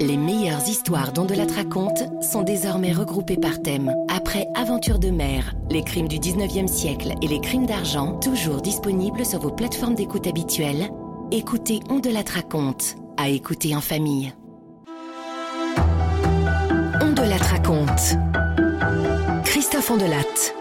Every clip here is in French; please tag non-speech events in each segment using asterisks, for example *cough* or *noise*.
Les meilleures histoires dont de la raconte sont désormais regroupées par thème. Après Aventure de mer, les crimes du 19e siècle et les crimes d'argent, toujours disponibles sur vos plateformes d'écoute habituelles, écoutez On de la raconte, à écouter en famille. On de la raconte. Christophe Ondelatte.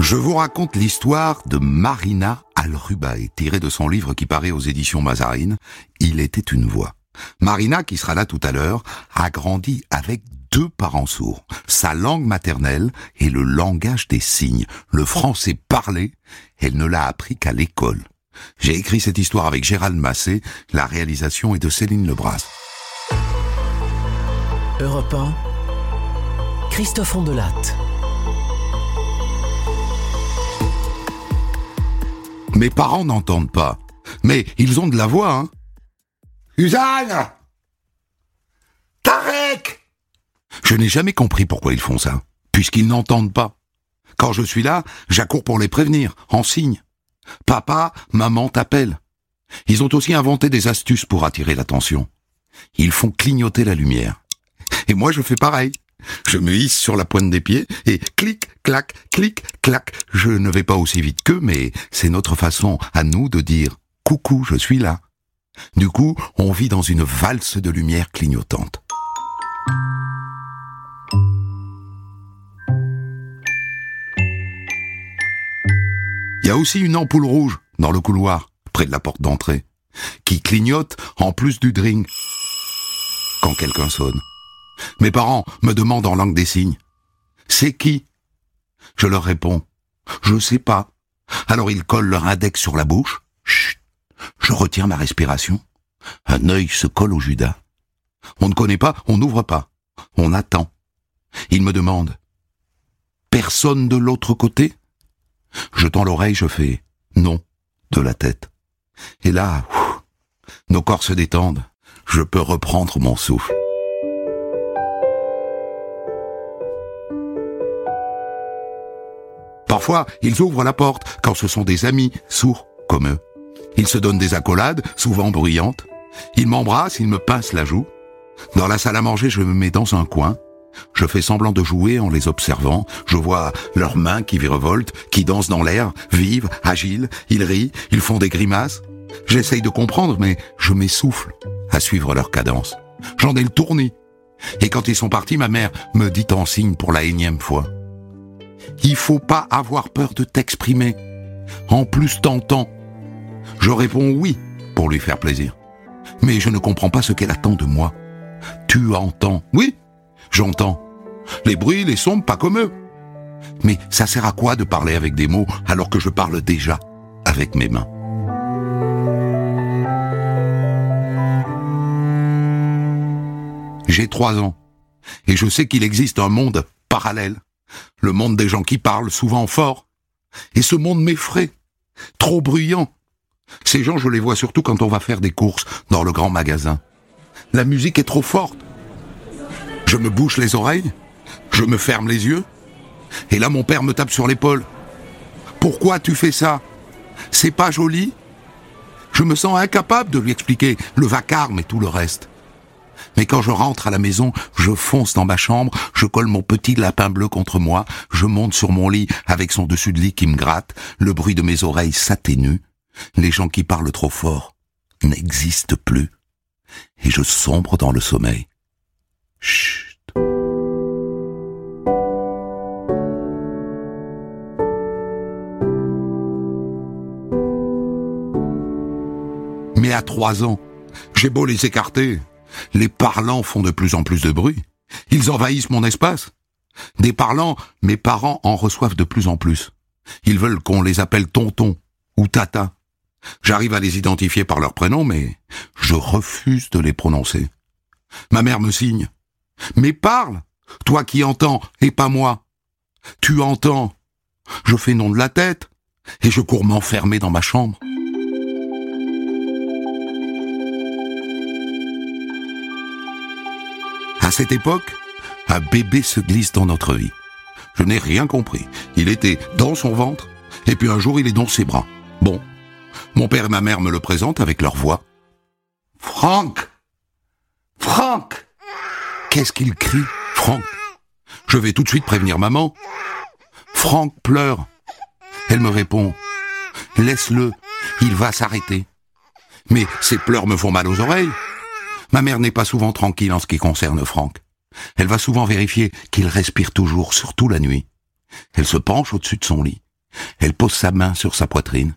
Je vous raconte l'histoire de Marina Alrubae, tirée de son livre qui paraît aux éditions Mazarine, Il était une voix. Marina, qui sera là tout à l'heure, a grandi avec deux parents sourds, sa langue maternelle et le langage des signes, le français parlé, elle ne l'a appris qu'à l'école. J'ai écrit cette histoire avec Gérald Massé, la réalisation est de Céline Lebras. Europe 1, Christophe Ondelatte. Mes parents n'entendent pas, mais ils ont de la voix, hein. Suzanne Tarek Je n'ai jamais compris pourquoi ils font ça, puisqu'ils n'entendent pas. Quand je suis là, j'accours pour les prévenir, en signe. Papa, maman t'appellent. Ils ont aussi inventé des astuces pour attirer l'attention. Ils font clignoter la lumière. Et moi, je fais pareil. Je me hisse sur la pointe des pieds et clic, clac, clic, clac. Je ne vais pas aussi vite qu'eux, mais c'est notre façon à nous de dire coucou, je suis là. Du coup, on vit dans une valse de lumière clignotante. Il y a aussi une ampoule rouge dans le couloir, près de la porte d'entrée, qui clignote en plus du drink quand quelqu'un sonne. Mes parents me demandent en langue des signes. C'est qui? Je leur réponds. Je sais pas. Alors ils collent leur index sur la bouche. Chut. Je retiens ma respiration. Un œil se colle au Judas. On ne connaît pas, on n'ouvre pas. On attend. Il me demande. Personne de l'autre côté? Je tends l'oreille, je fais non de la tête. Et là, nos corps se détendent. Je peux reprendre mon souffle. Parfois, ils ouvrent la porte quand ce sont des amis sourds comme eux. Ils se donnent des accolades, souvent bruyantes. Ils m'embrassent, ils me pincent la joue. Dans la salle à manger, je me mets dans un coin. Je fais semblant de jouer en les observant. Je vois leurs mains qui virevoltent, qui dansent dans l'air, vives, agiles. Ils rient, ils font des grimaces. J'essaye de comprendre, mais je m'essouffle à suivre leur cadence. J'en ai le tournis. Et quand ils sont partis, ma mère me dit en signe pour la énième fois. Il faut pas avoir peur de t'exprimer. En plus, t'entends. Je réponds oui pour lui faire plaisir. Mais je ne comprends pas ce qu'elle attend de moi. Tu entends Oui, j'entends. Les bruits, les sons, pas comme eux. Mais ça sert à quoi de parler avec des mots alors que je parle déjà avec mes mains? J'ai trois ans. Et je sais qu'il existe un monde parallèle. Le monde des gens qui parlent souvent fort. Et ce monde m'effraie. Trop bruyant. Ces gens, je les vois surtout quand on va faire des courses dans le grand magasin. La musique est trop forte. Je me bouche les oreilles, je me ferme les yeux, et là mon père me tape sur l'épaule. Pourquoi tu fais ça? C'est pas joli? Je me sens incapable de lui expliquer le vacarme et tout le reste. Mais quand je rentre à la maison, je fonce dans ma chambre, je colle mon petit lapin bleu contre moi, je monte sur mon lit avec son dessus de lit qui me gratte, le bruit de mes oreilles s'atténue, les gens qui parlent trop fort n'existent plus. Et je sombre dans le sommeil. Chut. Mais à trois ans, j'ai beau les écarter, les parlants font de plus en plus de bruit. Ils envahissent mon espace. Des parlants, mes parents en reçoivent de plus en plus. Ils veulent qu'on les appelle tonton ou tata. J'arrive à les identifier par leur prénom, mais je refuse de les prononcer. Ma mère me signe. Mais parle, toi qui entends, et pas moi. Tu entends. Je fais non de la tête, et je cours m'enfermer dans ma chambre. À cette époque, un bébé se glisse dans notre vie. Je n'ai rien compris. Il était dans son ventre, et puis un jour il est dans ses bras. Bon, mon père et ma mère me le présentent avec leur voix. Franck Franck qu'est-ce qu'il crie, Franck? Je vais tout de suite prévenir maman. Franck pleure. Elle me répond, laisse-le, il va s'arrêter. Mais ses pleurs me font mal aux oreilles. Ma mère n'est pas souvent tranquille en ce qui concerne Franck. Elle va souvent vérifier qu'il respire toujours, surtout la nuit. Elle se penche au-dessus de son lit. Elle pose sa main sur sa poitrine.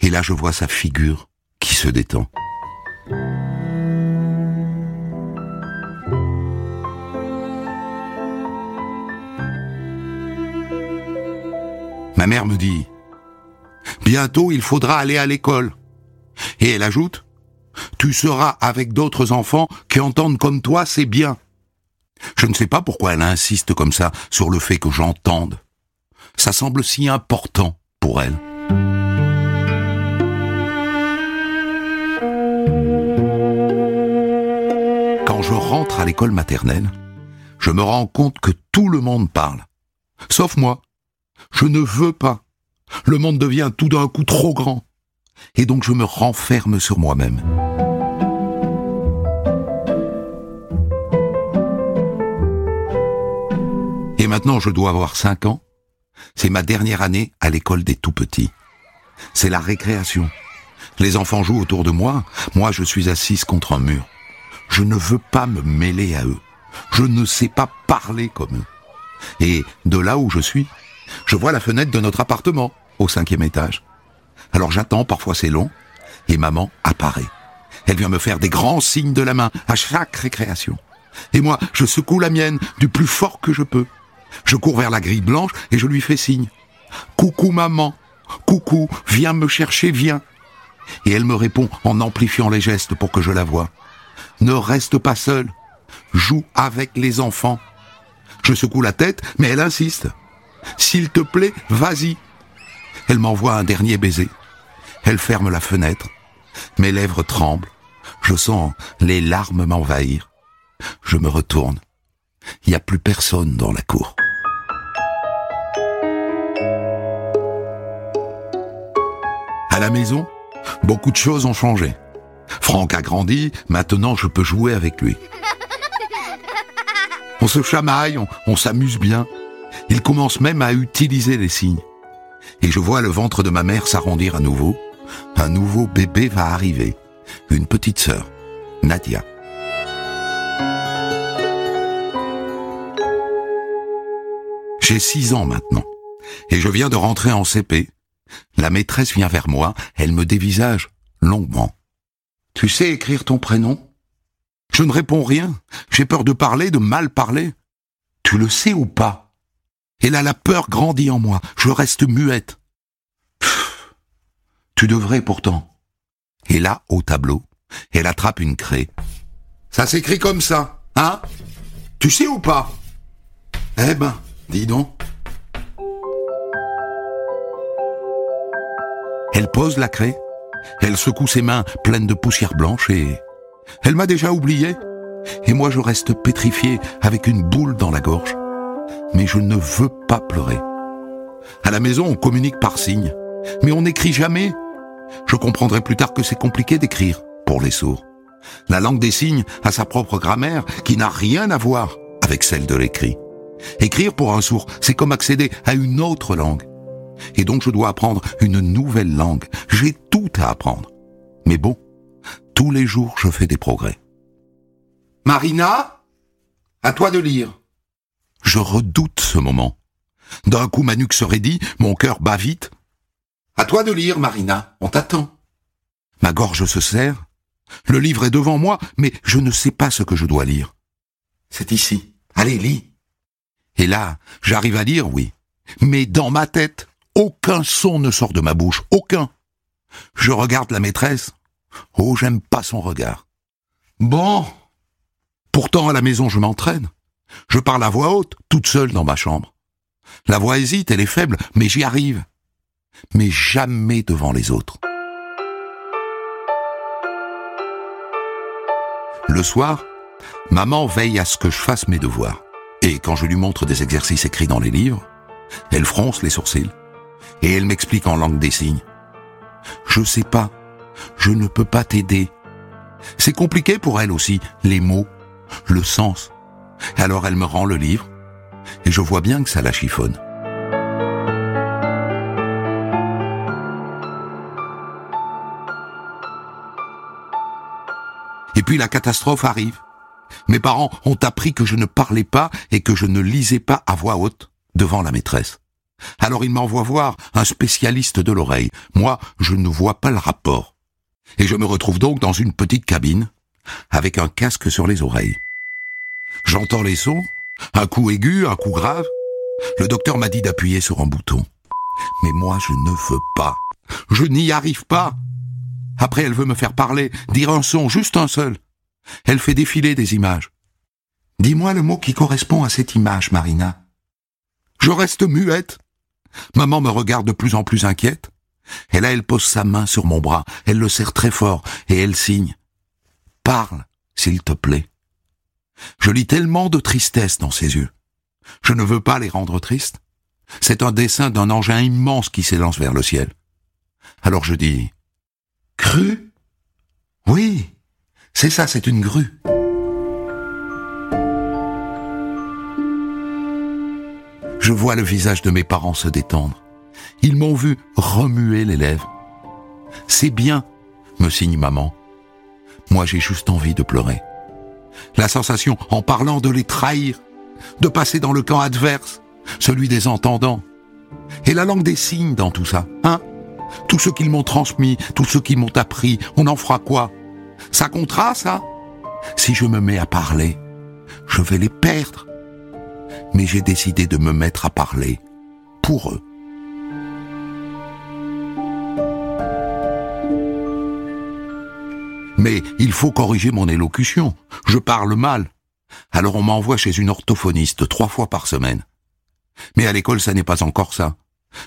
Et là, je vois sa figure qui se détend. Ma mère me dit, bientôt il faudra aller à l'école. Et elle ajoute, tu seras avec d'autres enfants qui entendent comme toi, c'est bien. Je ne sais pas pourquoi elle insiste comme ça sur le fait que j'entende. Ça semble si important pour elle. Rentre à l'école maternelle, je me rends compte que tout le monde parle. Sauf moi. Je ne veux pas. Le monde devient tout d'un coup trop grand. Et donc je me renferme sur moi-même. Et maintenant je dois avoir 5 ans. C'est ma dernière année à l'école des tout-petits. C'est la récréation. Les enfants jouent autour de moi, moi je suis assise contre un mur. Je ne veux pas me mêler à eux. Je ne sais pas parler comme eux. Et de là où je suis, je vois la fenêtre de notre appartement, au cinquième étage. Alors j'attends, parfois c'est long, et maman apparaît. Elle vient me faire des grands signes de la main à chaque récréation. Et moi, je secoue la mienne du plus fort que je peux. Je cours vers la grille blanche et je lui fais signe. Coucou maman, coucou, viens me chercher, viens. Et elle me répond en amplifiant les gestes pour que je la voie. Ne reste pas seule, joue avec les enfants. Je secoue la tête, mais elle insiste. S'il te plaît, vas-y. Elle m'envoie un dernier baiser. Elle ferme la fenêtre. Mes lèvres tremblent. Je sens les larmes m'envahir. Je me retourne. Il n'y a plus personne dans la cour. À la maison, beaucoup de choses ont changé. Franck a grandi, maintenant je peux jouer avec lui. *laughs* On se chamaille, on, on s'amuse bien. Il commence même à utiliser les signes. Et je vois le ventre de ma mère s'arrondir à nouveau. Un nouveau bébé va arriver. Une petite sœur, Nadia. J'ai six ans maintenant. Et je viens de rentrer en CP. La maîtresse vient vers moi, elle me dévisage longuement. Tu sais écrire ton prénom? Je ne réponds rien. J'ai peur de parler, de mal parler. Tu le sais ou pas? Et là, la peur grandit en moi. Je reste muette. Pff, tu devrais pourtant. Et là, au tableau, elle attrape une craie. Ça s'écrit comme ça, hein? Tu sais ou pas? Eh ben, dis donc. Elle pose la craie, elle secoue ses mains pleines de poussière blanche et... Elle m'a déjà oublié. Et moi je reste pétrifié avec une boule dans la gorge. Mais je ne veux pas pleurer. À la maison on communique par signes. Mais on n'écrit jamais. Je comprendrai plus tard que c'est compliqué d'écrire pour les sourds. La langue des signes a sa propre grammaire qui n'a rien à voir avec celle de l'écrit. Écrire pour un sourd, c'est comme accéder à une autre langue. Et donc je dois apprendre une nouvelle langue. J'ai tout à apprendre. Mais bon, tous les jours je fais des progrès. Marina, à toi de lire. Je redoute ce moment. D'un coup ma nuque se raidit, mon cœur bat vite. À toi de lire, Marina, on t'attend. Ma gorge se serre. Le livre est devant moi, mais je ne sais pas ce que je dois lire. C'est ici. Allez, lis. Et là, j'arrive à lire, oui. Mais dans ma tête, aucun son ne sort de ma bouche, aucun. Je regarde la maîtresse. Oh, j'aime pas son regard. Bon. Pourtant, à la maison, je m'entraîne. Je parle à voix haute, toute seule dans ma chambre. La voix hésite, elle est faible, mais j'y arrive. Mais jamais devant les autres. Le soir, maman veille à ce que je fasse mes devoirs. Et quand je lui montre des exercices écrits dans les livres, elle fronce les sourcils et elle m'explique en langue des signes. Je sais pas, je ne peux pas t'aider. C'est compliqué pour elle aussi, les mots, le sens. Alors elle me rend le livre, et je vois bien que ça la chiffonne. Et puis la catastrophe arrive. Mes parents ont appris que je ne parlais pas et que je ne lisais pas à voix haute devant la maîtresse. Alors ils m'envoient voir un spécialiste de l'oreille. Moi, je ne vois pas le rapport. Et je me retrouve donc dans une petite cabine, avec un casque sur les oreilles. J'entends les sons, un coup aigu, un coup grave. Le docteur m'a dit d'appuyer sur un bouton. Mais moi, je ne veux pas. Je n'y arrive pas. Après, elle veut me faire parler, dire un son, juste un seul. Elle fait défiler des images. Dis-moi le mot qui correspond à cette image, Marina. Je reste muette. Maman me regarde de plus en plus inquiète. Et là, elle pose sa main sur mon bras, elle le serre très fort, et elle signe. Parle, s'il te plaît. Je lis tellement de tristesse dans ses yeux. Je ne veux pas les rendre tristes. C'est un dessin d'un engin immense qui s'élance vers le ciel. Alors je dis, Cru? Oui, c'est ça, c'est une grue. Je vois le visage de mes parents se détendre. Ils m'ont vu remuer les lèvres. C'est bien, me signe maman. Moi j'ai juste envie de pleurer. La sensation, en parlant, de les trahir, de passer dans le camp adverse, celui des entendants. Et la langue des signes dans tout ça, hein? Tout ce qu'ils m'ont transmis, tout ce qu'ils m'ont appris, on en fera quoi? Ça comptera, ça? Si je me mets à parler, je vais les perdre. Mais j'ai décidé de me mettre à parler pour eux. Mais il faut corriger mon élocution. Je parle mal. Alors on m'envoie chez une orthophoniste trois fois par semaine. Mais à l'école, ça n'est pas encore ça.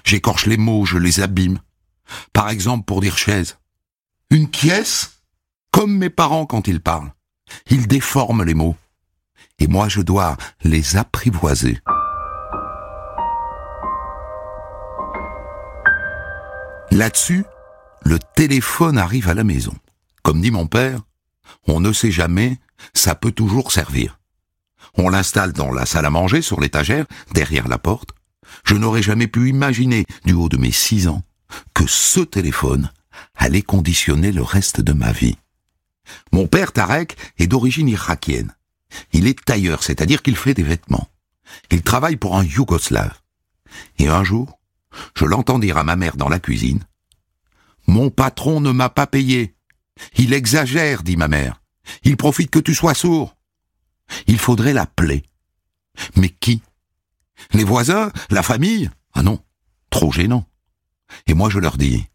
J'écorche les mots, je les abîme. Par exemple, pour dire chaise. Une pièce Comme mes parents quand ils parlent. Ils déforment les mots. Et moi, je dois les apprivoiser. Là-dessus, le téléphone arrive à la maison. Comme dit mon père, on ne sait jamais, ça peut toujours servir. On l'installe dans la salle à manger, sur l'étagère, derrière la porte. Je n'aurais jamais pu imaginer, du haut de mes six ans, que ce téléphone allait conditionner le reste de ma vie. Mon père Tarek est d'origine irakienne. Il est tailleur, c'est-à-dire qu'il fait des vêtements. Il travaille pour un Yougoslave. Et un jour, je l'entends dire à ma mère dans la cuisine, Mon patron ne m'a pas payé. Il exagère, dit ma mère. Il profite que tu sois sourd. Il faudrait l'appeler. Mais qui? Les voisins La famille? Ah non, trop gênant. Et moi je leur dis,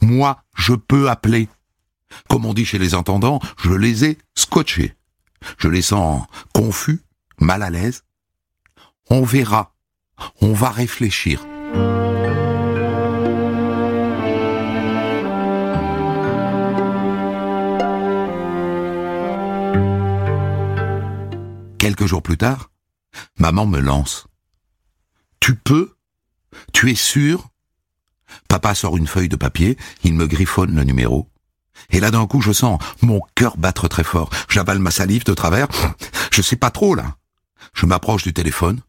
moi je peux appeler. Comme on dit chez les entendants, je les ai scotchés. Je les sens confus, mal à l'aise. On verra. On va réfléchir. Quelques jours plus tard, maman me lance. Tu peux? Tu es sûr? Papa sort une feuille de papier, il me griffonne le numéro. Et là d'un coup, je sens mon cœur battre très fort. J'avale ma salive de travers. Je sais pas trop là. Je m'approche du téléphone.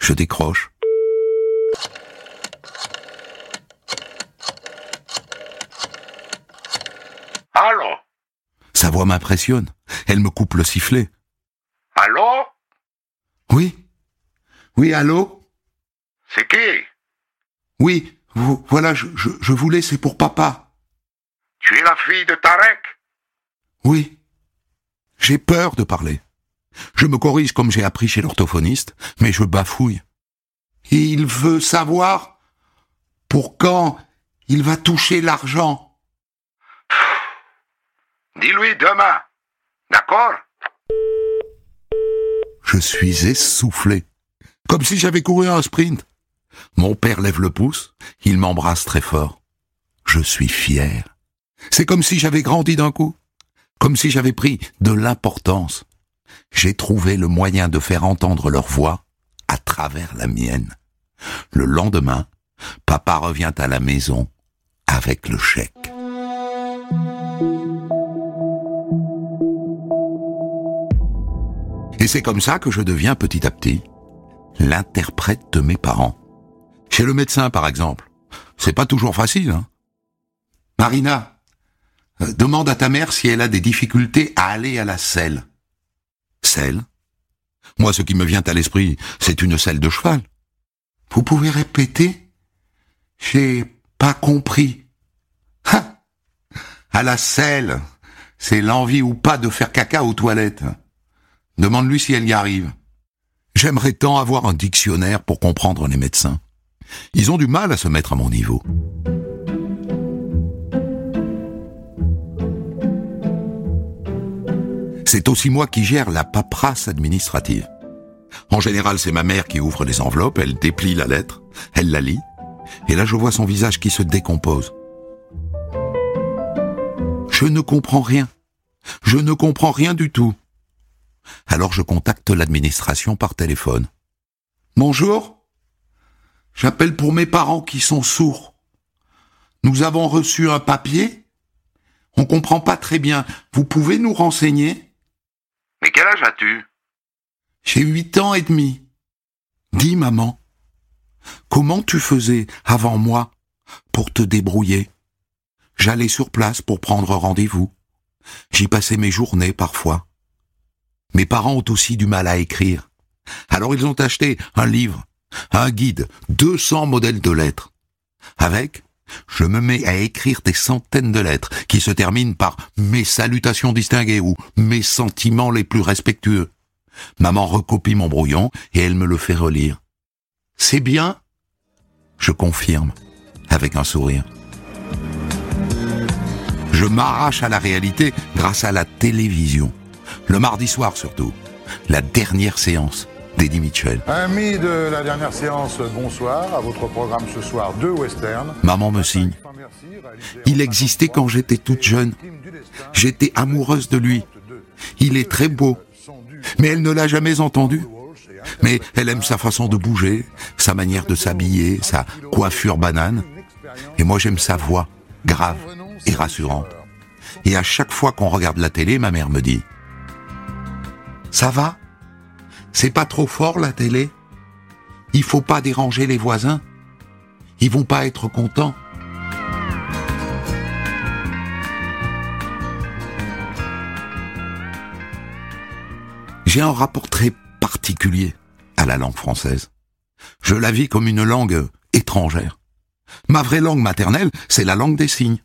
Je décroche. Allô? Sa voix m'impressionne. Elle me coupe le sifflet. Allô? Oui Oui, allô? C'est qui? Oui, vo- voilà, je, je, je voulais, c'est pour papa. Tu es la fille de Tarek? Oui. J'ai peur de parler. Je me corrige comme j'ai appris chez l'orthophoniste, mais je bafouille. Il veut savoir pour quand il va toucher l'argent. Dis-lui demain. D'accord? Je suis essoufflé, comme si j'avais couru un sprint. Mon père lève le pouce, il m'embrasse très fort. Je suis fier. C'est comme si j'avais grandi d'un coup, comme si j'avais pris de l'importance. J'ai trouvé le moyen de faire entendre leur voix à travers la mienne. Le lendemain, papa revient à la maison avec le chèque. Et c'est comme ça que je deviens petit à petit l'interprète de mes parents. Chez le médecin, par exemple. C'est pas toujours facile, hein. Marina, demande à ta mère si elle a des difficultés à aller à la selle. Selle? Moi, ce qui me vient à l'esprit, c'est une selle de cheval. Vous pouvez répéter? J'ai pas compris. Ha à la selle, c'est l'envie ou pas de faire caca aux toilettes. Demande-lui si elle y arrive. J'aimerais tant avoir un dictionnaire pour comprendre les médecins. Ils ont du mal à se mettre à mon niveau. C'est aussi moi qui gère la paperasse administrative. En général, c'est ma mère qui ouvre les enveloppes, elle déplie la lettre, elle la lit, et là je vois son visage qui se décompose. Je ne comprends rien. Je ne comprends rien du tout. Alors je contacte l'administration par téléphone. Bonjour. J'appelle pour mes parents qui sont sourds. Nous avons reçu un papier. On comprend pas très bien. Vous pouvez nous renseigner? Mais quel âge as-tu? J'ai huit ans et demi. Dis, maman, comment tu faisais avant moi pour te débrouiller? J'allais sur place pour prendre rendez-vous. J'y passais mes journées parfois. Mes parents ont aussi du mal à écrire. Alors ils ont acheté un livre, un guide, 200 modèles de lettres. Avec, je me mets à écrire des centaines de lettres qui se terminent par mes salutations distinguées ou mes sentiments les plus respectueux. Maman recopie mon brouillon et elle me le fait relire. C'est bien Je confirme, avec un sourire. Je m'arrache à la réalité grâce à la télévision. Le mardi soir surtout. La dernière séance d'Eddie Mitchell. Amis de la dernière séance, bonsoir. À votre programme ce soir, deux westerns. Maman me signe. Il existait quand j'étais toute jeune. J'étais amoureuse de lui. Il est très beau. Mais elle ne l'a jamais entendu. Mais elle aime sa façon de bouger, sa manière de s'habiller, sa coiffure banane. Et moi j'aime sa voix, grave et rassurante. Et à chaque fois qu'on regarde la télé, ma mère me dit Ça va? C'est pas trop fort la télé Il faut pas déranger les voisins Ils vont pas être contents J'ai un rapport très particulier à la langue française. Je la vis comme une langue étrangère. Ma vraie langue maternelle, c'est la langue des signes.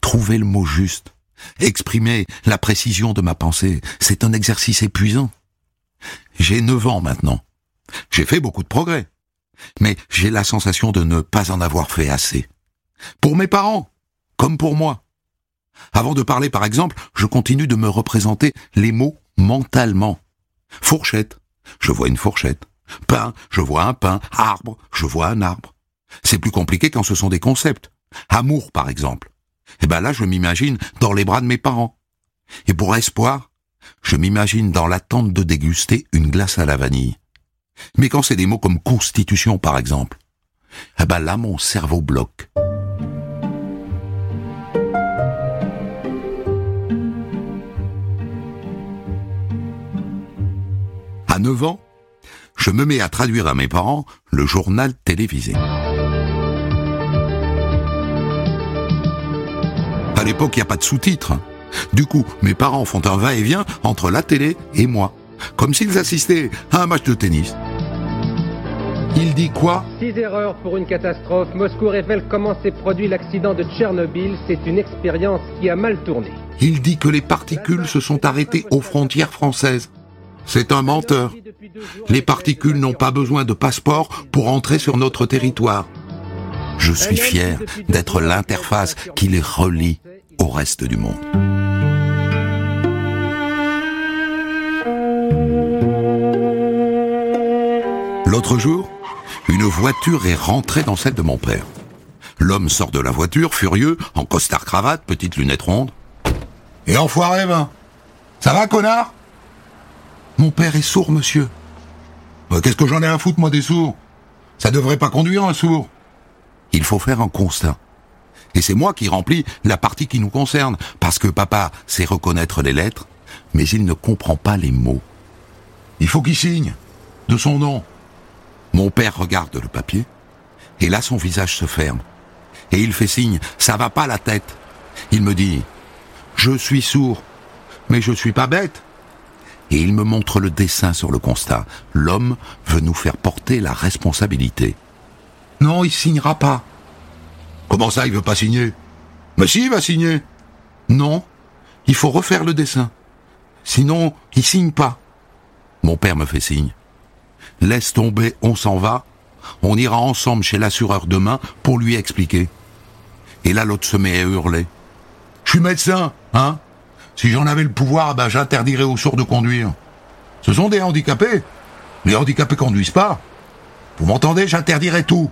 Trouver le mot juste, exprimer la précision de ma pensée, c'est un exercice épuisant. J'ai neuf ans maintenant. J'ai fait beaucoup de progrès. Mais j'ai la sensation de ne pas en avoir fait assez. Pour mes parents, comme pour moi. Avant de parler, par exemple, je continue de me représenter les mots mentalement. Fourchette, je vois une fourchette. Pain, je vois un pain. Arbre, je vois un arbre. C'est plus compliqué quand ce sont des concepts. Amour, par exemple. Eh ben là, je m'imagine dans les bras de mes parents. Et pour espoir, je m'imagine dans l'attente de déguster une glace à la vanille. Mais quand c'est des mots comme constitution, par exemple, eh ben là, mon cerveau bloque. À 9 ans, je me mets à traduire à mes parents le journal télévisé. À l'époque, il n'y a pas de sous-titres. Du coup, mes parents font un va-et-vient entre la télé et moi, comme s'ils assistaient à un match de tennis. Il dit quoi? Six erreurs pour une catastrophe. Moscou révèle comment s'est produit l'accident de Tchernobyl. C'est une expérience qui a mal tourné. Il dit que les particules se sont arrêtées aux frontières françaises. C'est un menteur. Les particules n'ont pas besoin de passeport pour entrer sur notre territoire. Je suis fier d'être l'interface qui les relie au reste du monde. L'autre jour, une voiture est rentrée dans celle de mon père. L'homme sort de la voiture, furieux, en costard cravate, petite lunette ronde. Et enfoiré, ben Ça va, connard? Mon père est sourd, monsieur. Bah, Qu'est-ce que j'en ai à foutre, moi, des sourds? Ça devrait pas conduire, un sourd. Il faut faire un constat. Et c'est moi qui remplis la partie qui nous concerne, parce que papa sait reconnaître les lettres, mais il ne comprend pas les mots. Il faut qu'il signe. De son nom. Mon père regarde le papier, et là son visage se ferme. Et il fait signe, ça va pas la tête. Il me dit, je suis sourd, mais je suis pas bête. Et il me montre le dessin sur le constat. L'homme veut nous faire porter la responsabilité. Non, il signera pas. Comment ça, il veut pas signer? Mais si, il va signer. Non, il faut refaire le dessin. Sinon, il signe pas. Mon père me fait signe. Laisse tomber, on s'en va. On ira ensemble chez l'assureur demain pour lui expliquer. Et là, l'autre se met à hurler. Je suis médecin, hein? Si j'en avais le pouvoir, ben, j'interdirais aux sourds de conduire. Ce sont des handicapés. Les handicapés conduisent pas. Vous m'entendez? J'interdirais tout.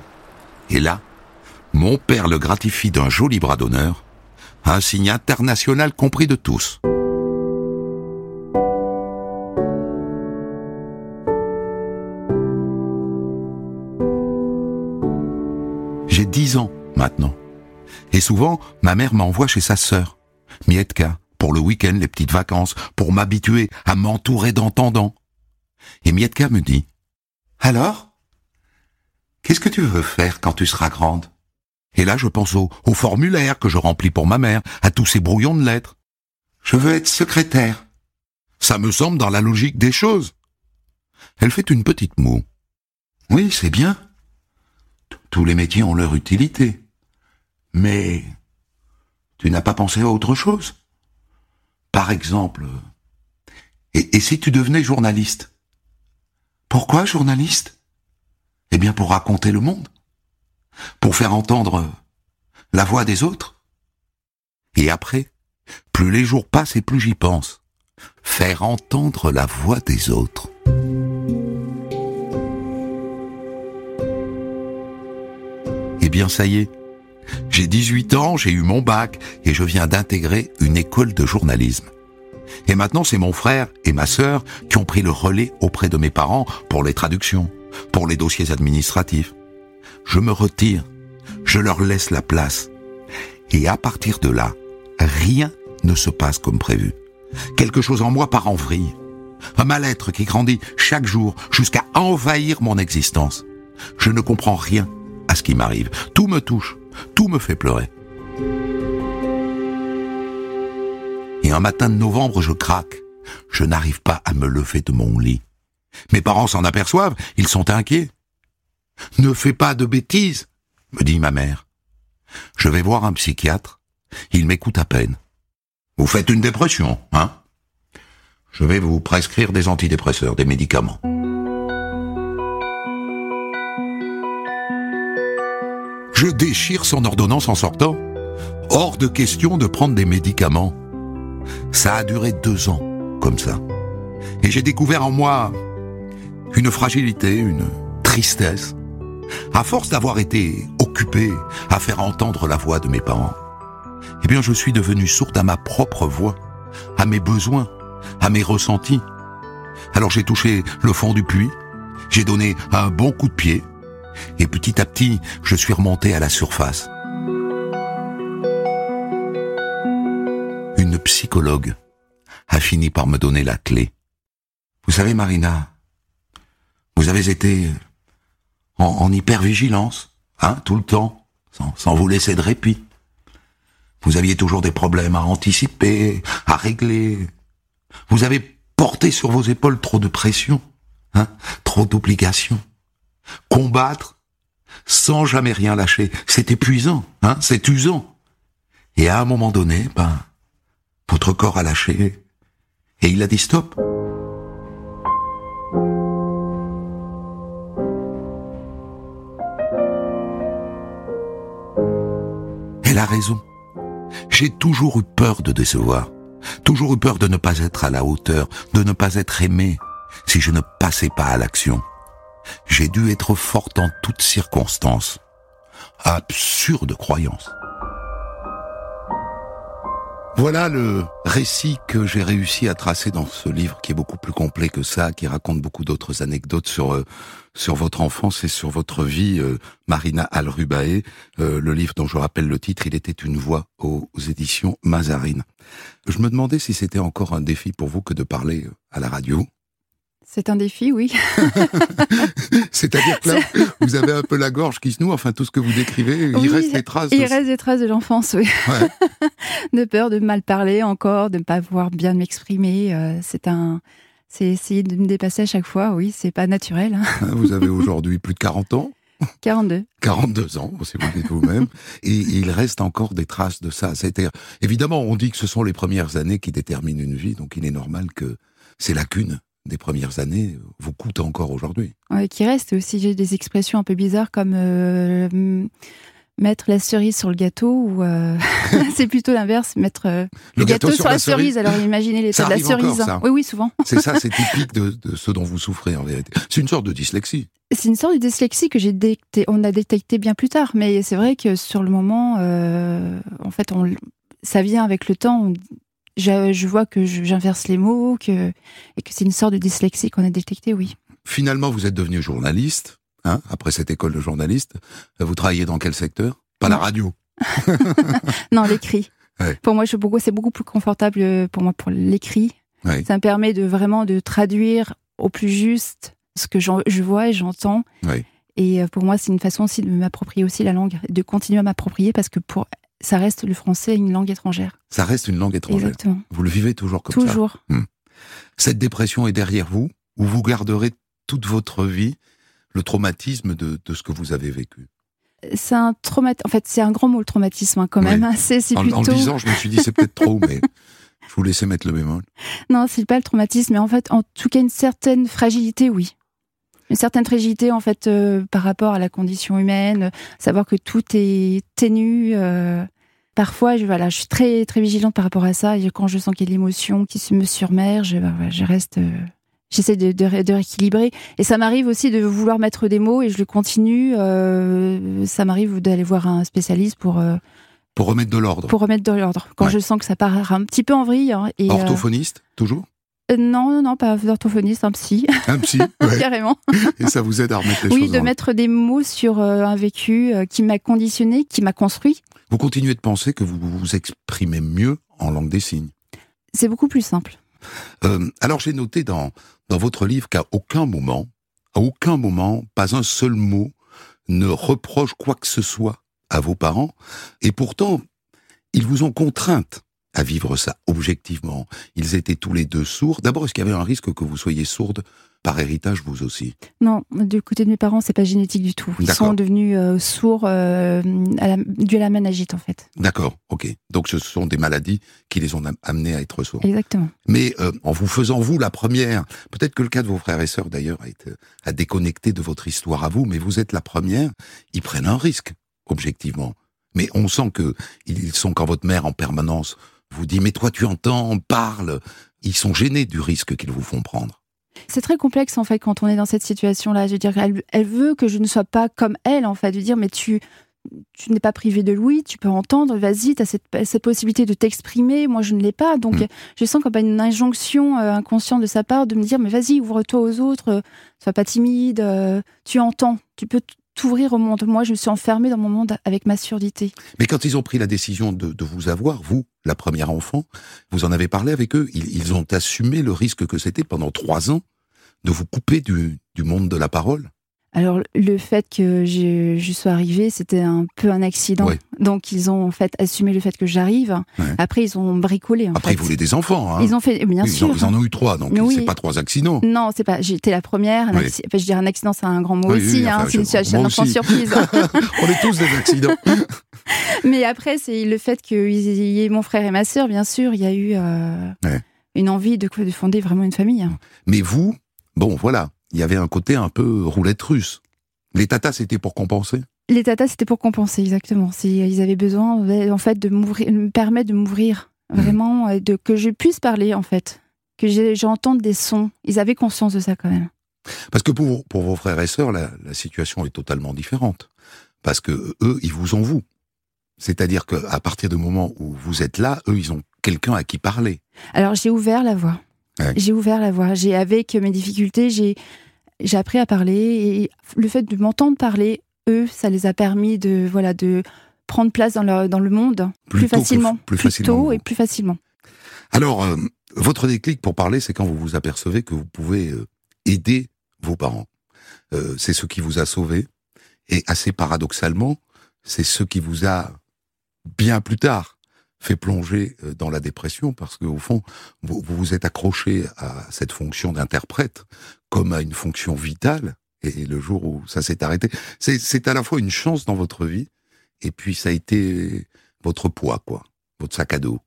Et là, mon père le gratifie d'un joli bras d'honneur, un signe international compris de tous. J'ai dix ans maintenant. Et souvent, ma mère m'envoie chez sa sœur, Mietka, pour le week-end, les petites vacances, pour m'habituer à m'entourer d'entendants. Et Mietka me dit, Alors Qu'est-ce que tu veux faire quand tu seras grande? Et là, je pense au, au formulaire que je remplis pour ma mère, à tous ces brouillons de lettres. Je veux être secrétaire. Ça me semble dans la logique des choses. Elle fait une petite moue. Oui, c'est bien. Tous les métiers ont leur utilité. Mais tu n'as pas pensé à autre chose Par exemple, et, si tu devenais journaliste Pourquoi journaliste? Eh bien pour raconter le monde, pour faire entendre la voix des autres. Et après, plus les jours passent et plus j'y pense. Faire entendre la voix des autres. Bien ça y est, j'ai 18 ans, j'ai eu mon bac et je viens d'intégrer une école de journalisme. Et maintenant, c'est mon frère et ma sœur qui ont pris le relais auprès de mes parents pour les traductions, pour les dossiers administratifs. Je me retire, je leur laisse la place. Et à partir de là, rien ne se passe comme prévu. Quelque chose en moi part en vrille. Un mal-être qui grandit chaque jour jusqu'à envahir mon existence. Je ne comprends rien ce qui m'arrive. Tout me touche, tout me fait pleurer. Et un matin de novembre, je craque. Je n'arrive pas à me lever de mon lit. Mes parents s'en aperçoivent, ils sont inquiets. Ne fais pas de bêtises, me dit ma mère. Je vais voir un psychiatre. Il m'écoute à peine. Vous faites une dépression, hein? Je vais vous prescrire des antidépresseurs, des médicaments. Je déchire son ordonnance en sortant. Hors de question de prendre des médicaments. Ça a duré deux ans, comme ça. Et j'ai découvert en moi une fragilité, une tristesse, à force d'avoir été occupé à faire entendre la voix de mes parents. Eh bien, je suis devenu sourde à ma propre voix, à mes besoins, à mes ressentis. Alors j'ai touché le fond du puits, j'ai donné un bon coup de pied, et petit à petit, je suis remonté à la surface. Une psychologue a fini par me donner la clé. Vous savez, Marina, vous avez été en, hypervigilance, hein, tout le temps, sans, sans vous laisser de répit. Vous aviez toujours des problèmes à anticiper, à régler. Vous avez porté sur vos épaules trop de pression, hein, trop d'obligations. Combattre sans jamais rien lâcher, c'est épuisant, hein, c'est usant. Et à un moment donné, ben, votre corps a lâché et il a dit stop. Elle a raison. J'ai toujours eu peur de décevoir, toujours eu peur de ne pas être à la hauteur, de ne pas être aimé, si je ne passais pas à l'action. J'ai dû être forte en toutes circonstances. Absurde croyance. Voilà le récit que j'ai réussi à tracer dans ce livre qui est beaucoup plus complet que ça, qui raconte beaucoup d'autres anecdotes sur euh, sur votre enfance et sur votre vie, euh, Marina Alrubae. Euh, le livre dont je rappelle le titre, il était une voix aux, aux éditions Mazarine. Je me demandais si c'était encore un défi pour vous que de parler à la radio. C'est un défi, oui. *laughs* C'est-à-dire que là, vous avez un peu la gorge qui se noue, enfin tout ce que vous décrivez, il reste des traces. Il de- reste des traces de l'enfance, oui. Ouais. *laughs* de peur de mal parler encore, de ne pas pouvoir bien m'exprimer. euh, c'est un. C'est essayer de me dépasser à chaque fois, oui, c'est pas naturel. hein. Vous avez aujourd'hui plus de 40 ans 42. 42 *laughs* ans, si vous dites vous-même, et il reste encore des traces de ça. C'est-à-dire, évidemment, on dit que ce sont les premières années qui déterminent une vie, donc il est normal que ces lacunes des premières années vous coûtent encore aujourd'hui. Ouais, qui reste aussi, j'ai des expressions un peu bizarres comme euh, mettre la cerise sur le gâteau ou euh, *laughs* c'est plutôt l'inverse, mettre euh, Le gâteau sur la cerise. Alors imaginez l'état de la encore, cerise. ça. Oui, oui, souvent. C'est ça, c'est *laughs* typique de, de ce dont vous souffrez en vérité. C'est une sorte de dyslexie. C'est une sorte de dyslexie que j'ai détecté, on a détecté bien plus tard, mais c'est vrai que sur le moment, euh, en fait, on, ça vient avec le temps. on- je, je vois que j'inverse les mots, que, et que c'est une sorte de dyslexie qu'on a détectée, oui. Finalement, vous êtes devenu journaliste, hein, après cette école de journaliste. Vous travaillez dans quel secteur? Pas la radio. *laughs* Non, l'écrit. Ouais. Pour moi, c'est beaucoup plus confortable euh, pour moi pour l'écrit. Ouais. Ça me permet de vraiment de traduire au plus juste ce que je vois et j'entends. Ouais. Et euh, pour moi, c'est une façon aussi de m'approprier aussi la langue, de continuer à m'approprier parce que pour ça reste le français une langue étrangère. Ça reste une langue étrangère. Exactement. Vous le vivez toujours comme ça. Toujours. Cette dépression est derrière vous, ou vous garderez toute votre vie le traumatisme de, de ce que vous avez vécu? C'est un traumatisme. En fait, c'est un grand mot le traumatisme hein, quand même. C'est c'est En, plutôt. en le disant, je me suis dit c'est peut-être trop, mais je vous laissais mettre le bémol. *laughs* Non, c'est pas le traumatisme, mais en fait, en tout cas, une certaine fragilité, oui. Une certaine fragilité, en fait, euh, par rapport à la condition humaine, euh, savoir que tout est ténu. euh, parfois, je, voilà, je suis très, très vigilante par rapport à ça. Et quand je sens qu'il y a de l'émotion qui se me surmerge, bah, voilà, je reste. euh, J'essaie de, de, ré- de rééquilibrer. Et ça m'arrive aussi de vouloir mettre des mots et je le continue. euh, ça m'arrive d'aller voir un spécialiste pour, euh, Pour remettre de l'ordre. pour remettre de l'ordre. Quand Ouais. je sens que ça part un petit peu en vrille. hein, et, Orthophoniste, toujours? Non, non, non, pas d'orthophoniste, un psy, *laughs* Un psy *laughs* ouais. carrément. Et ça vous aide à remettre les Oui, choses de en mettre des mots sur euh, un vécu euh, qui m'a conditionné, qui m'a construit. Vous continuez de penser que vous vous exprimez mieux en langue des signes. C'est beaucoup plus simple. Euh, alors j'ai noté dans, dans votre livre qu'à aucun moment, à aucun moment, pas un seul mot ne reproche quoi que ce soit à vos parents, et pourtant, ils vous ont contrainte à vivre ça objectivement. Ils étaient tous les deux sourds. D'abord, est-ce qu'il y avait un risque que vous soyez sourde par héritage, vous aussi? Non, du côté de mes parents, c'est pas génétique du tout. Ils sont devenus euh, sourds euh, à la, dû à la ménagite, en fait. D'accord, ok. Donc ce sont des maladies qui les ont am- amenés à être sourds. Exactement. Mais euh, en vous faisant vous la première, peut-être que le cas de vos frères et sœurs d'ailleurs a été à déconnecter de votre histoire à vous, mais vous êtes la première. Ils prennent un risque, objectivement. Mais on sent que ils sont quand votre mère en permanence vous dit mais toi tu entends, parle. Ils sont gênés du risque qu'ils vous font prendre. C'est très complexe, en fait, quand on est dans cette situation-là. Je veux dire, elle, elle veut que je ne sois pas comme elle, en fait, de dire, mais tu, tu n'es pas privé de Louis, tu peux entendre, vas-y, tu as cette, cette possibilité de t'exprimer, moi je ne l'ai pas. Donc Mm. je sens comme une injonction euh, inconsciente de sa part de me dire, mais vas-y, ouvre-toi aux autres, euh, sois pas timide, euh, tu entends, tu peux t'ouvrir au monde. Moi, je me suis enfermée dans mon monde avec ma surdité. Mais quand ils ont pris la décision de, vous avoir, vous, la première enfant, vous en avez parlé avec eux. Ils, ont assumé le risque que c'était pendant trois ans de vous couper du monde de la parole. Alors, le fait que je, je sois arrivée, c'était un peu un accident. Ouais. Donc, ils ont en fait assumé le fait que j'arrive. Ouais. Après, ils ont bricolé. En Après, fait. ils voulaient des enfants. Hein. Ils ont fait, bien sûr. en, ils en ont eu trois, donc Oui. c'est pas trois accidents. Non, c'est pas. J'étais la première. Oui. enfin, je dirais un accident, c'est un grand mot aussi. hein, c'est une enfant surprise. *laughs* On est tous des accidents. *laughs* Mais après, c'est le fait qu'il y ait mon frère et ma sœur, bien sûr. Il y a eu euh, Ouais. une envie de, de fonder vraiment une famille. hein. Mais vous, bon, voilà, il y avait un côté un peu roulette russe. Les tatas, c'était pour compenser. Les tatas, c'était pour compenser, exactement. Ils avaient besoin, en fait, de me permettre de m'ouvrir Mhm. vraiment, de que je puisse parler, en fait, que j'entende des sons. Ils avaient conscience de ça quand même. Parce que pour, pour vos frères et sœurs, la, la situation est totalement différente. Parce que eux, ils vous ont vous. C'est-à-dire qu'à partir du moment où vous êtes là, eux, ils ont quelqu'un à qui parler. Alors j'ai ouvert la voie. Ouais. J'ai ouvert la voie. J'ai avec mes difficultés, j'ai j'ai appris à parler et le fait de m'entendre parler, eux, ça les a permis de voilà de prendre place dans le dans le monde Plus plus, tôt facilement, plus plus facilement, tôt et plus facilement. Alors, euh, votre déclic pour parler, c'est quand vous vous apercevez que vous pouvez euh, aider vos parents. Euh, c'est ce qui vous a sauvé. Et assez paradoxalement, c'est ce qui vous a bien plus tard fait plonger euh, dans la dépression parce qu'au fond, vous, vous vous êtes accroché à cette fonction d'interprète comme à une fonction vitale. Et le jour où ça s'est arrêté, c'est- c'est à la fois une chance dans votre vie et puis ça a été votre poids, quoi, votre sac à dos.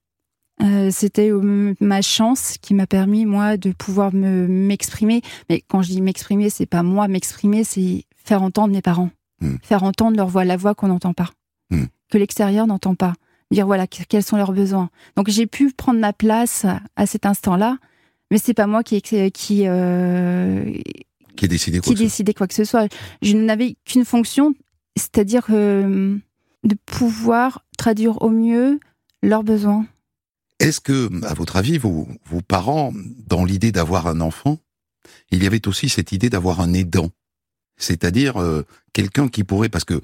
Euh, C'était euh, ma chance qui m'a permis moi de pouvoir me m'exprimer. Mais quand je dis m'exprimer, c'est pas moi m'exprimer, c'est faire entendre mes parents, Hmm. faire entendre leur voix, la voix qu'on n'entend pas, Hmm. que l'extérieur n'entend pas. Dire voilà que- quels sont leurs besoins. Donc j'ai pu prendre ma place à, cet instant-là, mais c'est pas moi qui qui euh, Qui a décidé quoi qui que ce- décidait quoi que ce soit. Je n'avais qu'une fonction, c'est-à-dire euh, de pouvoir traduire au mieux leurs besoins. Est-ce que, à votre avis, vos, vos parents, dans l'idée d'avoir un enfant, il y avait aussi cette idée d'avoir un aidant, c'est-à-dire euh, quelqu'un qui pourrait, parce que-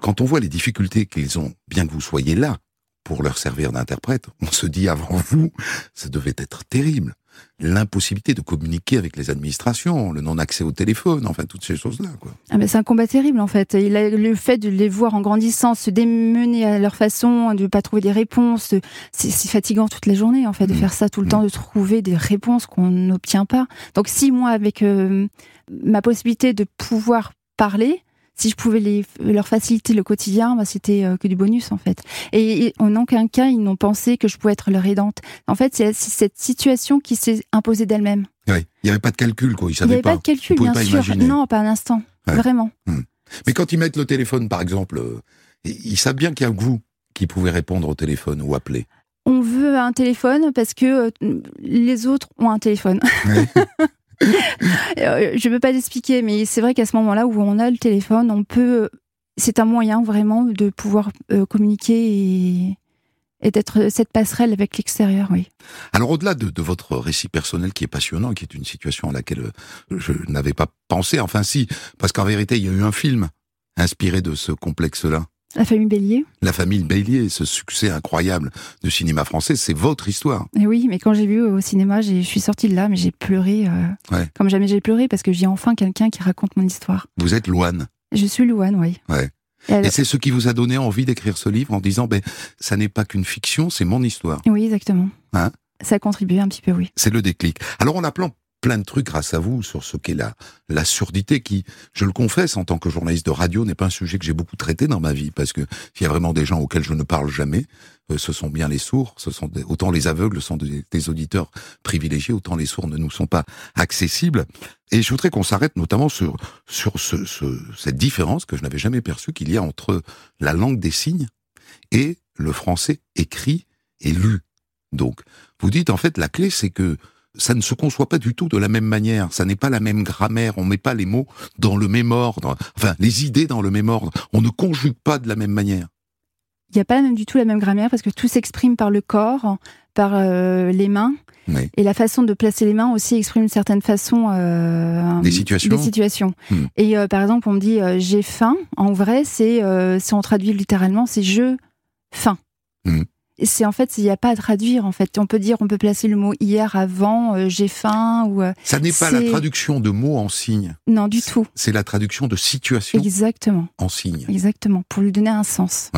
quand on voit les difficultés qu'ils ont, bien que vous soyez là pour leur servir d'interprète, on se dit avant vous, ça devait être terrible. L'impossibilité de communiquer avec les administrations, le non-accès au téléphone, enfin toutes ces choses-là. Quoi. Ah ben c'est un combat terrible en fait. Il a le fait de les voir en grandissant, se démener à leur façon, de pas trouver des réponses, c'est c'est fatigant toute la journée en fait de Mm. faire ça tout le Mm. temps, de trouver des réponses qu'on n'obtient pas. Donc si moi avec euh, ma possibilité de pouvoir parler, si je pouvais les, leur faciliter le quotidien, bah, c'était euh, que du bonus en fait. Et, et en aucun cas ils n'ont pensé que je pouvais être leur aidante. En fait c'est cette situation qui s'est imposée d'elle-même. Il n'y avait pas de calcul, quoi. Ils Il n'y avait pas, de calcul, bien sûr. imaginer. Non, pas un instant. Ouais. Vraiment. Mais quand ils mettent le téléphone, par exemple, euh, ils savent bien qu'il y a vous qui pouvez répondre au téléphone ou appeler. on veut un téléphone parce que euh, les autres ont un téléphone. *laughs* Euh, je ne peux pas l'expliquer, mais c'est vrai qu'à ce moment-là où on a le téléphone, on peut. C'est un moyen vraiment de pouvoir euh, communiquer et, d'être cette passerelle avec l'extérieur, oui. Alors au-delà de, de votre récit personnel qui est passionnant, qui est une situation à laquelle euh, je n'avais pas pensé, enfin si, parce qu'en vérité il y a eu un film inspiré de ce complexe-là. La famille Bélier. La famille Bélier, ce succès incroyable du cinéma français, c'est votre histoire. Et oui, mais quand j'ai vu au cinéma, je suis sortie de là, mais j'ai pleuré euh, Ouais. comme jamais j'ai pleuré parce que j'ai enfin quelqu'un qui raconte mon histoire. Vous êtes Loane. Je suis Louane, oui. Ouais. Et Et c'est ce qui vous a donné envie d'écrire ce livre en disant, ben, ça n'est pas qu'une fiction, c'est mon histoire. Oui, exactement. Hein? Ça a contribué un petit peu, oui. C'est le déclic. Alors en appelant plein de trucs grâce à vous sur ce qu'est la, la surdité qui, je le confesse, en tant que journaliste de radio, n'est pas un sujet que j'ai beaucoup traité dans ma vie, parce que il y a vraiment des gens auxquels je ne parle jamais. Euh, ce sont bien les sourds, ce sont des- autant les aveugles sont des, des auditeurs privilégiés, autant les sourds ne nous sont pas accessibles. Et je voudrais qu'on s'arrête notamment sur sur ce, ce- cette différence que je n'avais jamais perçue qu'il y a entre la langue des signes et le français écrit et lu. Donc, vous dites en fait la clé, c'est que ça ne se conçoit pas du tout de la même manière. Ça n'est pas la même grammaire. On met pas les mots dans le même ordre. Enfin, les idées dans le même ordre. On ne conjugue pas de la même manière. Il n'y a pas même du tout la même grammaire parce que tout s'exprime par le corps, par euh, les mains. Oui. Et la façon de placer les mains aussi exprime une certaine façon. euh, Des situations. Des situations. Hmm. Et euh, par exemple, on me dit euh, j'ai faim. En vrai, c'est si on traduit littéralement, c'est je faim. Hmm. C'est en fait, il n'y a pas à traduire. En fait, on peut dire, on peut placer le mot hier avant, euh, j'ai faim ou euh, Ça n'est pas la traduction de mots en signes. non du tout. C'est la traduction de situation Exactement, en signes. exactement, pour lui donner un sens.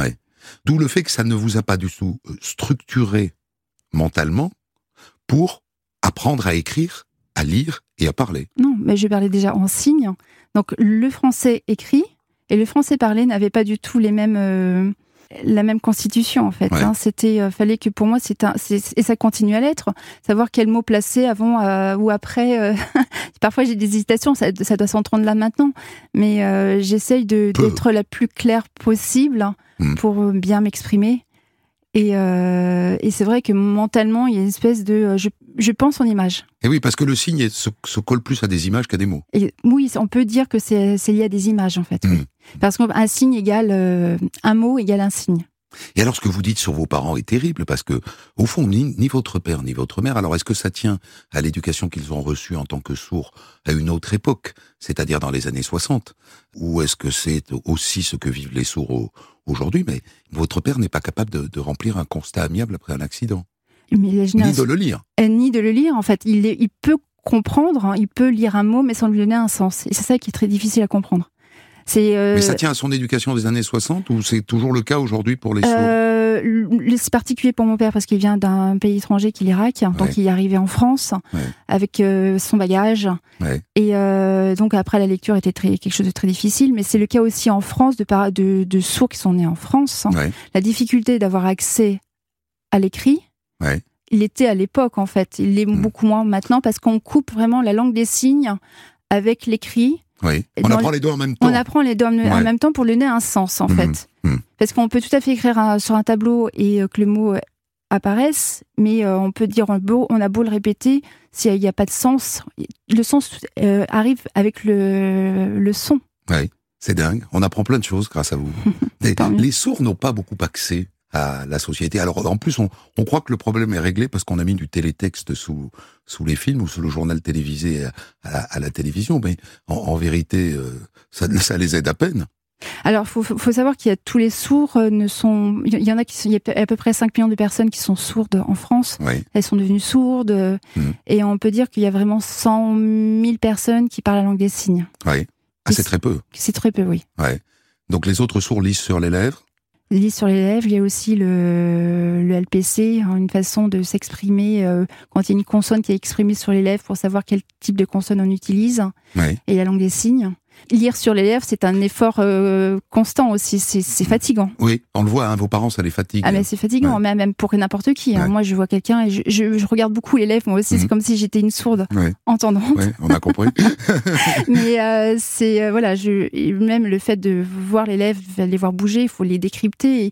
D'où le fait que ça ne vous a pas du tout euh, structuré mentalement pour apprendre à écrire, à lire et à parler. Non, mais je parlais déjà en signe. Donc le français écrit et le français parlé n'avaient pas du tout les mêmes euh, la même constitution en fait. Ouais. hein. C'était euh, fallait que pour moi c'est un c'est- et ça continue à l'être. Savoir quel mot placer avant euh, ou après. euh, *laughs* Parfois j'ai des hésitations. Ça, ça doit s'entendre là maintenant, mais j'essaye de d'être la plus claire possible Mm. pour euh, bien m'exprimer. Et, et c'est vrai que mentalement il y a une espèce de je, je pense en image. Et oui, parce que le signe se, se colle plus à des images qu'à des mots. Et oui, on peut dire que c'est lié à des images, en fait. oui. Mm. Parce qu'un signe égale. euh, un mot égale un signe. Et alors, ce que vous dites sur vos parents est terrible parce que, au fond, ni, ni votre père ni votre mère. Alors, est-ce que ça tient à l'éducation qu'ils ont reçue en tant que sourds à une autre époque, c'est-à-dire dans les années 60, ou est-ce que c'est aussi ce que vivent les sourds au- aujourd'hui? Mais votre père n'est pas capable de, de remplir un constat amiable après un accident, Mais ni de le lire. euh, ni de le lire, en fait. Il, est- il peut comprendre, hein, il peut lire un mot mais sans lui donner un sens. Et c'est ça qui est très difficile à comprendre. C'est euh, Mais ça tient à son éducation des années 60 ou c'est toujours le cas aujourd'hui pour les sourds euh, c'est particulier pour mon père parce qu'il vient d'un pays étranger qui est l'Irak, Ouais. donc il est arrivé en France Ouais. avec euh, son bagage. Ouais. Et donc après la lecture était très, quelque chose de très difficile, mais c'est le cas aussi en France de, par- de, de sourds qui sont nés en France. Ouais. La difficulté d'avoir accès à l'écrit, Ouais. il était à l'époque en fait, il l'est Mm. beaucoup moins maintenant parce qu'on coupe vraiment la langue des signes avec l'écrit. Oui. On apprend le- les deux en même temps. On apprend les deux en, même temps pour lui donner un sens en Mhm. fait. Mhm. Parce qu'on peut tout à fait écrire un- sur un tableau et euh, que le mot euh, apparaisse, mais euh, on peut dire on a beau, on a beau le répéter, s'il n'y a pas de sens, le sens euh, arrive avec le, le son. C'est dingue. On apprend plein de choses grâce à vous. *laughs* Les sourds n'ont pas beaucoup accès à la société. Alors en plus, on, on croit que le problème est réglé parce qu'on a mis du télétexte sous sous les films ou sous le journal télévisé à, à la, à la télévision. Mais en, en vérité, euh, ça, *laughs* ça les aide à peine. Alors, il faut, faut savoir qu'il y a tous les sourds euh, ne sont. Il y en a qui sont. Il y a à peu près 5 millions de personnes qui sont sourdes en France. Oui. Elles sont devenues sourdes. Mhm. Et on peut dire qu'il y a vraiment 100 000 personnes qui parlent la langue des signes. Oui. Ah, c'est très peu. C'est très peu, oui. Ouais. Donc les autres sourds lisent sur les lèvres. Lise sur les lèvres, il y a aussi le, le LPC, hein, une façon de s'exprimer euh, quand il y a une consonne qui est exprimée sur les lèvres pour savoir quel type de consonne on utilise, Oui. et la langue des signes. Lire sur les lèvres, c'est un effort euh, constant aussi, c'est fatigant. Oui, on le voit, hein, vos parents, ça les fatigue. Ah mais c'est fatigant, Ouais. même même pour n'importe qui. hein. Moi je vois quelqu'un et je, je- je regarde beaucoup les lèvres, moi aussi, Mhm. c'est comme si j'étais une sourde Ouais. entendante. On a compris. *laughs* *laughs* Mais euh, c'est euh, voilà, je, même le fait de voir les lèvres, les voir bouger, il faut les décrypter. et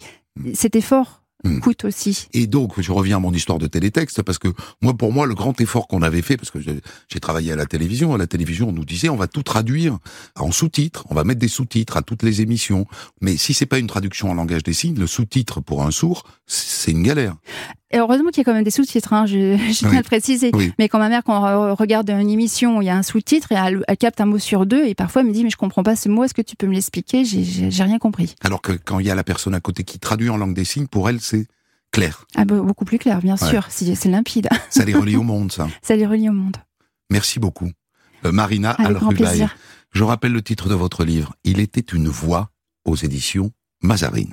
cet effort Mm. coûte aussi. Et donc, je reviens à mon histoire de télétexte, parce que moi, pour moi, le grand effort qu'on avait fait, parce que j'ai j'ai travaillé à la télévision, à la télévision, on nous disait, on va tout traduire en sous-titres, on va mettre des sous-titres à toutes les émissions. Mais si c'est pas une traduction en langage des signes, le sous-titre pour un sourd, c'est une galère. Et heureusement qu'il y a quand même des sous-titres, hein, je, *laughs* je tiens Oui. à le préciser. Oui. Mais quand ma mère, quand on re- regarde une émission où il y a un sous-titre, elle, elle capte un mot sur deux, et parfois elle me dit, mais je comprends pas ce mot, est-ce que tu peux me l'expliquer? J'ai- rien compris. Alors que quand il y a la personne à côté qui traduit en langue des signes, pour elle, c'est clair. Ah, bah, beaucoup plus clair, bien Ouais. sûr, c'est limpide. *laughs* Ça les relie au monde, ça. Ça les relie au monde. Merci beaucoup. Euh, Marina Avec Al-Rubaï. plaisir. Je rappelle le titre de votre livre. Il était une voix aux éditions Mazarine.